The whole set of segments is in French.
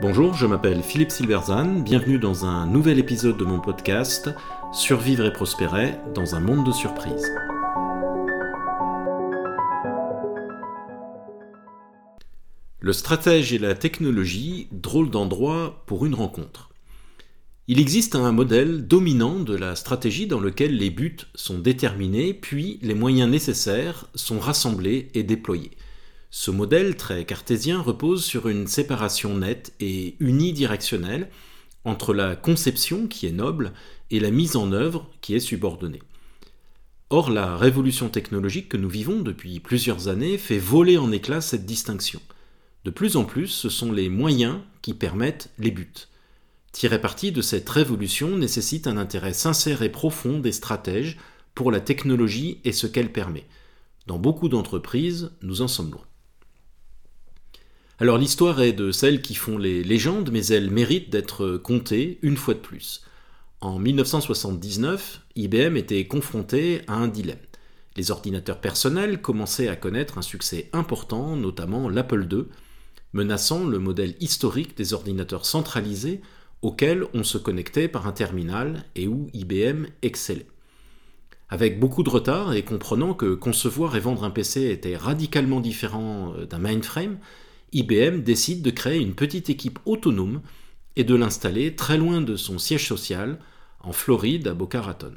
Bonjour, je m'appelle Philippe Silverzan, bienvenue dans un nouvel épisode de mon podcast Survivre et prospérer dans un monde de surprises. Le stratège et la technologie, drôle d'endroit pour une rencontre. Il existe un modèle dominant de la stratégie dans lequel les buts sont déterminés, puis les moyens nécessaires sont rassemblés et déployés. Ce modèle très cartésien repose sur une séparation nette et unidirectionnelle entre la conception qui est noble et la mise en œuvre qui est subordonnée. Or, la révolution technologique que nous vivons depuis plusieurs années fait voler en éclats cette distinction. De plus en plus, ce sont les moyens qui permettent les buts. Tirer parti de cette révolution nécessite un intérêt sincère et profond des stratèges pour la technologie et ce qu'elle permet. Dans beaucoup d'entreprises, nous en sommes loin. Alors l'histoire est de celles qui font les légendes, mais elle mérite d'être contée une fois de plus. En 1979, IBM était confronté à un dilemme. Les ordinateurs personnels commençaient à connaître un succès important, notamment l'Apple II, menaçant le modèle historique des ordinateurs centralisés auxquels on se connectait par un terminal et où IBM excellait. Avec beaucoup de retard et comprenant que concevoir et vendre un PC était radicalement différent d'un mainframe, IBM décide de créer une petite équipe autonome et de l'installer très loin de son siège social, en Floride, à Boca Raton.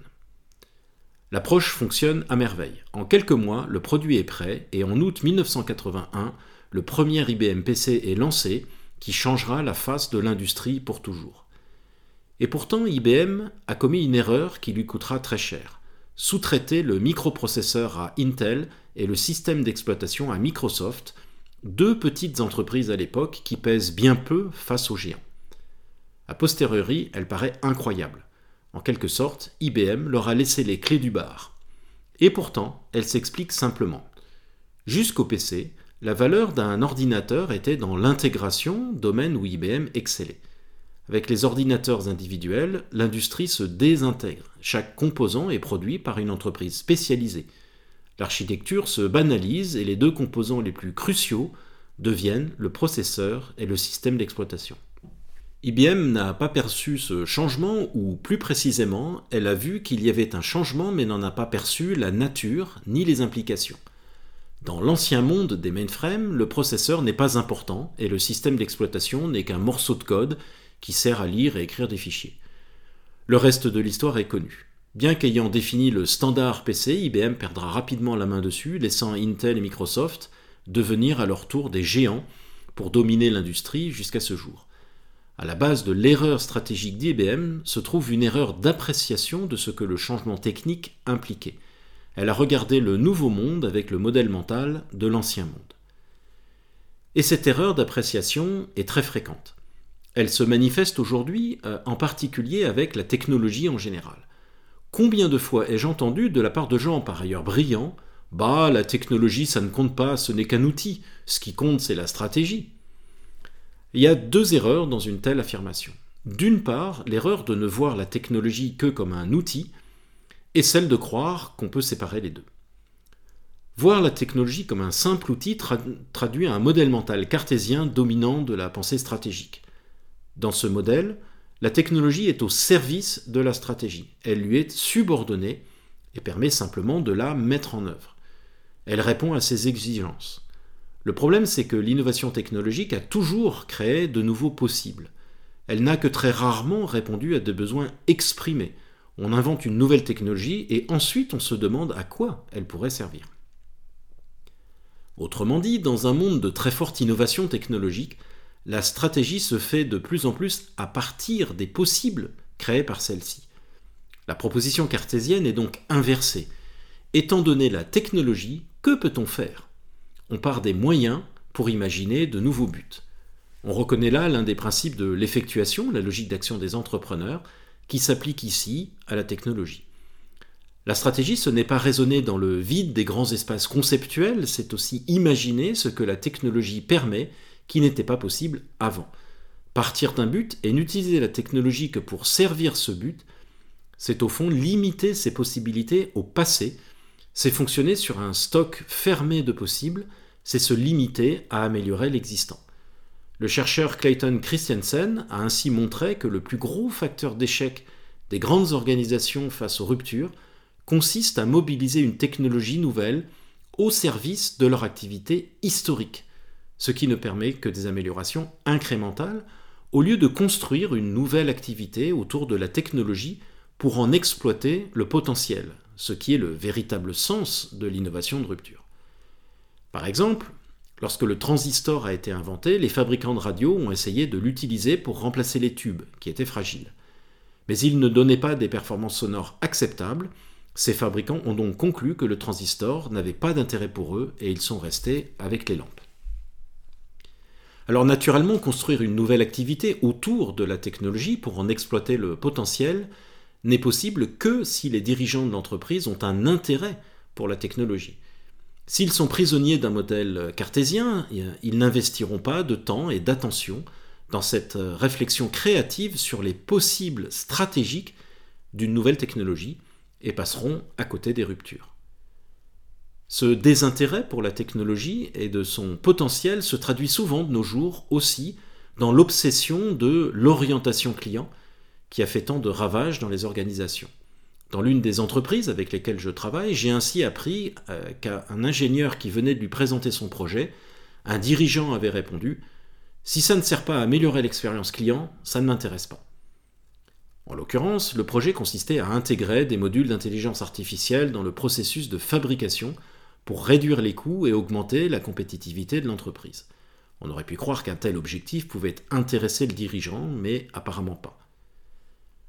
L'approche fonctionne à merveille. En quelques mois, le produit est prêt et en août 1981, le premier IBM PC est lancé qui changera la face de l'industrie pour toujours. Et pourtant, IBM a commis une erreur qui lui coûtera très cher. Sous-traiter le microprocesseur à Intel et le système d'exploitation à Microsoft deux petites entreprises à l'époque qui pèsent bien peu face aux géants. A posteriori, elle paraît incroyable. En quelque sorte, IBM leur a laissé les clés du bar. Et pourtant, elle s'explique simplement. Jusqu'au PC, la valeur d'un ordinateur était dans l'intégration, domaine où IBM excellait. Avec les ordinateurs individuels, l'industrie se désintègre. Chaque composant est produit par une entreprise spécialisée. L'architecture se banalise et les deux composants les plus cruciaux deviennent le processeur et le système d'exploitation. IBM n'a pas perçu ce changement, ou plus précisément, elle a vu qu'il y avait un changement mais n'en a pas perçu la nature ni les implications. Dans l'ancien monde des mainframes, le processeur n'est pas important et le système d'exploitation n'est qu'un morceau de code qui sert à lire et écrire des fichiers. Le reste de l'histoire est connu. Bien qu'ayant défini le standard PC, IBM perdra rapidement la main dessus, laissant Intel et Microsoft devenir à leur tour des géants pour dominer l'industrie jusqu'à ce jour. À la base de l'erreur stratégique d'IBM se trouve une erreur d'appréciation de ce que le changement technique impliquait. Elle a regardé le nouveau monde avec le modèle mental de l'ancien monde. Et cette erreur d'appréciation est très fréquente. Elle se manifeste aujourd'hui euh, en particulier avec la technologie en général. Combien de fois ai-je entendu de la part de gens par ailleurs brillants Bah, la technologie, ça ne compte pas, ce n'est qu'un outil. Ce qui compte, c'est la stratégie. Il y a deux erreurs dans une telle affirmation. D'une part, l'erreur de ne voir la technologie que comme un outil, et celle de croire qu'on peut séparer les deux. Voir la technologie comme un simple outil traduit un modèle mental cartésien dominant de la pensée stratégique. Dans ce modèle, la technologie est au service de la stratégie. Elle lui est subordonnée et permet simplement de la mettre en œuvre. Elle répond à ses exigences. Le problème, c'est que l'innovation technologique a toujours créé de nouveaux possibles. Elle n'a que très rarement répondu à des besoins exprimés. On invente une nouvelle technologie et ensuite on se demande à quoi elle pourrait servir. Autrement dit, dans un monde de très forte innovation technologique, la stratégie se fait de plus en plus à partir des possibles créés par celle-ci. La proposition cartésienne est donc inversée. Étant donné la technologie, que peut-on faire? On part des moyens pour imaginer de nouveaux buts. On reconnaît là l'un des principes de l'effectuation, la logique d'action des entrepreneurs, qui s'applique ici à la technologie. La stratégie, ce n'est pas raisonner dans le vide des grands espaces conceptuels, c'est aussi imaginer ce que la technologie permet qui n'était pas possible avant. Partir d'un but et n'utiliser la technologie que pour servir ce but, c'est au fond limiter ses possibilités au passé, c'est fonctionner sur un stock fermé de possibles, c'est se limiter à améliorer l'existant. Le chercheur Clayton Christensen a ainsi montré que le plus gros facteur d'échec des grandes organisations face aux ruptures consiste à mobiliser une technologie nouvelle au service de leur activité historique, ce qui ne permet que des améliorations incrémentales au lieu de construire une nouvelle activité autour de la technologie pour en exploiter le potentiel, ce qui est le véritable sens de l'innovation de rupture. Par exemple, lorsque le transistor a été inventé, les fabricants de radio ont essayé de l'utiliser pour remplacer les tubes, qui étaient fragiles. Mais ils ne donnaient pas des performances sonores acceptables, ces fabricants ont donc conclu que le transistor n'avait pas d'intérêt pour eux et ils sont restés avec les lampes. Alors naturellement, construire une nouvelle activité autour de la technologie pour en exploiter le potentiel n'est possible que si les dirigeants de l'entreprise ont un intérêt pour la technologie. S'ils sont prisonniers d'un modèle cartésien, ils n'investiront pas de temps et d'attention dans cette réflexion créative sur les possibles stratégiques d'une nouvelle technologie et passeront à côté des ruptures. Ce désintérêt pour la technologie et de son potentiel se traduit souvent de nos jours aussi dans l'obsession de l'orientation client qui a fait tant de ravages dans les organisations. Dans l'une des entreprises avec lesquelles je travaille, j'ai ainsi appris euh, qu'à un ingénieur qui venait de lui présenter son projet, un dirigeant avait répondu Si ça ne sert pas à améliorer l'expérience client, ça ne m'intéresse pas. En l'occurrence, le projet consistait à intégrer des modules d'intelligence artificielle dans le processus de fabrication pour réduire les coûts et augmenter la compétitivité de l'entreprise. On aurait pu croire qu'un tel objectif pouvait intéresser le dirigeant, mais apparemment pas.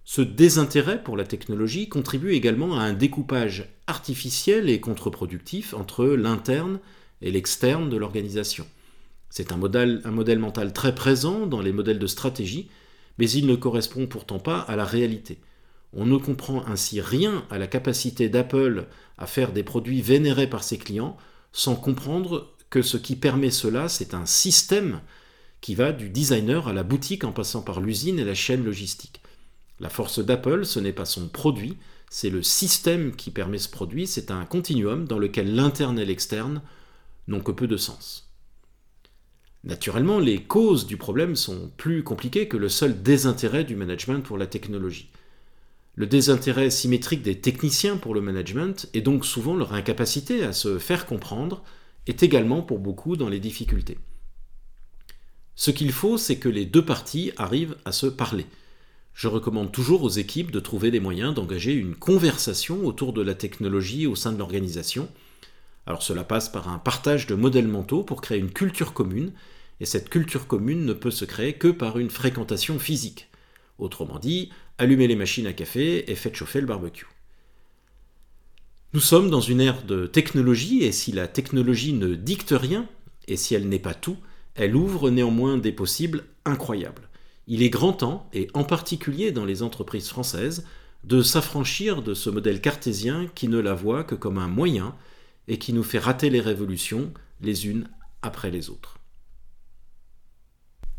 Ce désintérêt pour la technologie contribue également à un découpage artificiel et contre-productif entre l'interne et l'externe de l'organisation. C'est un modèle, un modèle mental très présent dans les modèles de stratégie, mais il ne correspond pourtant pas à la réalité. On ne comprend ainsi rien à la capacité d'Apple à faire des produits vénérés par ses clients sans comprendre que ce qui permet cela, c'est un système qui va du designer à la boutique en passant par l'usine et la chaîne logistique. La force d'Apple, ce n'est pas son produit, c'est le système qui permet ce produit, c'est un continuum dans lequel l'interne et l'externe n'ont que peu de sens. Naturellement, les causes du problème sont plus compliquées que le seul désintérêt du management pour la technologie. Le désintérêt symétrique des techniciens pour le management, et donc souvent leur incapacité à se faire comprendre, est également pour beaucoup dans les difficultés. Ce qu'il faut, c'est que les deux parties arrivent à se parler. Je recommande toujours aux équipes de trouver des moyens d'engager une conversation autour de la technologie au sein de l'organisation. Alors cela passe par un partage de modèles mentaux pour créer une culture commune, et cette culture commune ne peut se créer que par une fréquentation physique. Autrement dit, allumez les machines à café et faites chauffer le barbecue. Nous sommes dans une ère de technologie et si la technologie ne dicte rien, et si elle n'est pas tout, elle ouvre néanmoins des possibles incroyables. Il est grand temps, et en particulier dans les entreprises françaises, de s'affranchir de ce modèle cartésien qui ne la voit que comme un moyen et qui nous fait rater les révolutions les unes après les autres.